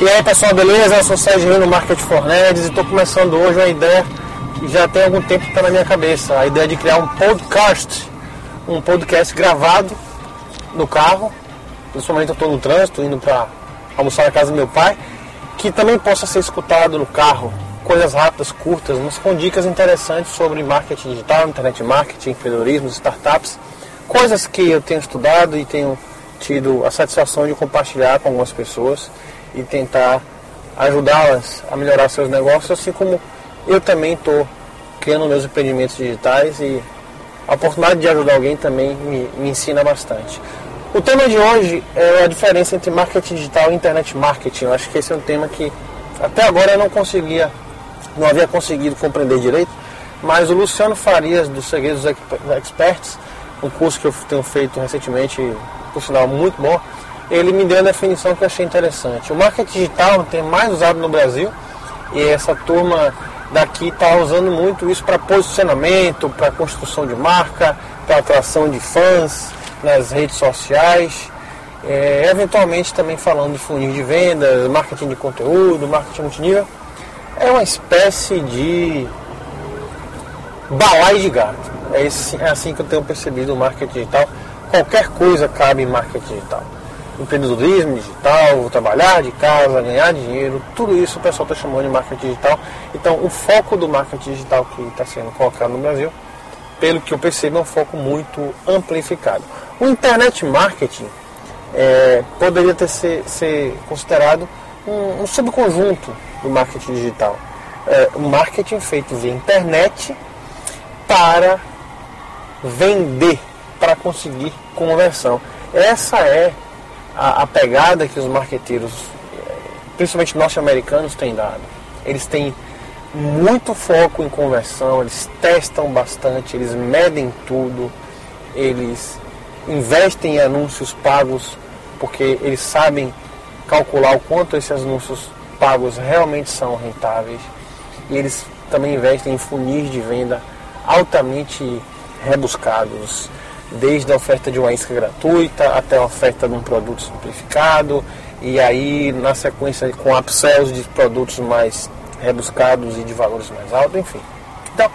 E aí pessoal, beleza? Eu sou o Sérgio no Market for Nerds e estou começando hoje uma ideia que já tem algum tempo que está na minha cabeça. A ideia de criar um podcast, um podcast gravado no carro, principalmente eu estou no trânsito, indo para almoçar na casa do meu pai, que também possa ser escutado no carro, coisas rápidas, curtas, mas com dicas interessantes sobre marketing digital, internet marketing, empreendedorismo, startups, coisas que eu tenho estudado e tenho tido a satisfação de compartilhar com algumas pessoas e tentar ajudá-las a melhorar seus negócios, assim como eu também estou criando meus empreendimentos digitais e a oportunidade de ajudar alguém também me, me, ensina bastante. O tema de hoje é a diferença entre marketing digital e internet marketing. Eu acho que esse é um tema que até agora eu não conseguia, não havia conseguido compreender direito, mas o Luciano Farias, do Segredos Experts, um curso que eu tenho feito recentemente, por sinal muito bom, ele me deu a definição que eu achei interessante. O marketing digital é o termo mais usado no Brasil e essa turma daqui está usando muito isso para posicionamento, para construção de marca, para atração de fãs nas redes sociais, é, eventualmente também falando de funil de vendas, marketing de conteúdo, marketing multinível. É uma espécie de balai de gato. É, é assim que eu tenho percebido o marketing digital. Qualquer coisa cabe em marketing digital empreendedorismo digital, vou trabalhar de casa, ganhar dinheiro, tudo isso o pessoal está chamando de marketing digital. Então, o foco do marketing digital que está sendo colocado no Brasil, pelo que eu percebo, é um foco muito amplificado. O internet marketing é, poderia ter ser, ser considerado um, um, subconjunto do marketing digital. É, um marketing feito via internet para vender, para conseguir conversão. Essa é a, a pegada que os marqueteiros, principalmente norte-americanos, têm dado. Eles têm muito foco em conversão, eles testam bastante, eles medem tudo, eles investem em anúncios pagos porque eles sabem calcular o quanto esses anúncios pagos realmente são rentáveis e eles também investem em funis de venda altamente rebuscados desde a oferta de uma isca gratuita até a oferta de um produto simplificado e aí na sequência com upsells de produtos mais rebuscados e de valores mais altos, enfim. Então,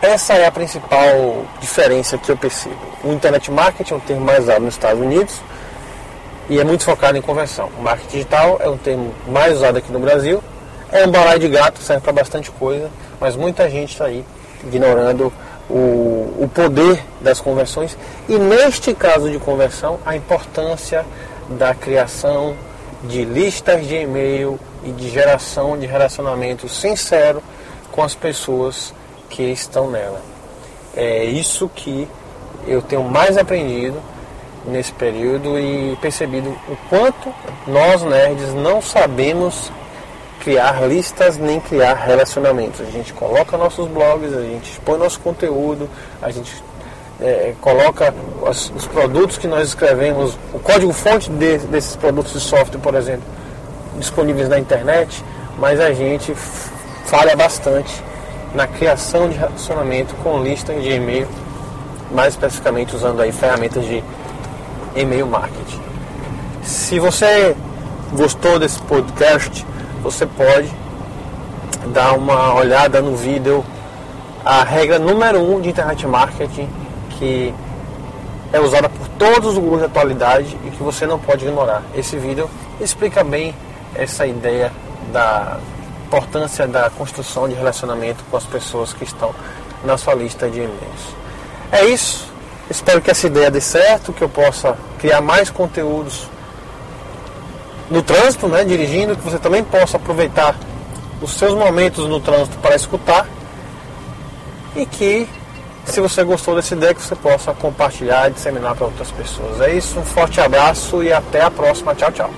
essa é a principal diferença que eu percebo. O internet marketing é um termo mais usado nos Estados Unidos e é muito focado em conversão. O marketing digital é um termo mais usado aqui no Brasil. É um balai de gato, serve para bastante coisa, mas muita gente está aí ignorando o, o poder das conversões e, neste caso de conversão, a importância da criação de listas de e-mail e de geração de relacionamento sincero com as pessoas que estão nela. É isso que eu tenho mais aprendido nesse período e percebido o quanto nós nerds não sabemos criar listas nem criar relacionamentos. A gente coloca nossos blogs, a gente expõe nosso conteúdo, a gente é, coloca os, os, produtos que nós escrevemos, o código-fonte de, desses produtos de software, por exemplo, disponíveis na internet, mas a gente falha bastante na criação de relacionamento com listas de e-mail, mais especificamente usando aí ferramentas de e-mail marketing. Se você gostou desse podcast, você pode dar uma olhada no vídeo a regra número um de internet marketing que é usada por todos os gurus de atualidade e que você não pode ignorar. Esse vídeo explica bem essa ideia da importância da construção de relacionamento com as pessoas que estão na sua lista de e-mails. É isso. Espero que essa ideia dê certo, que eu possa criar mais conteúdos no trânsito, né, dirigindo, que você também possa aproveitar os seus momentos no trânsito para escutar e que se você gostou ideia que você possa compartilhar e disseminar para outras pessoas. É isso, um forte abraço e até a próxima. Tchau, tchau.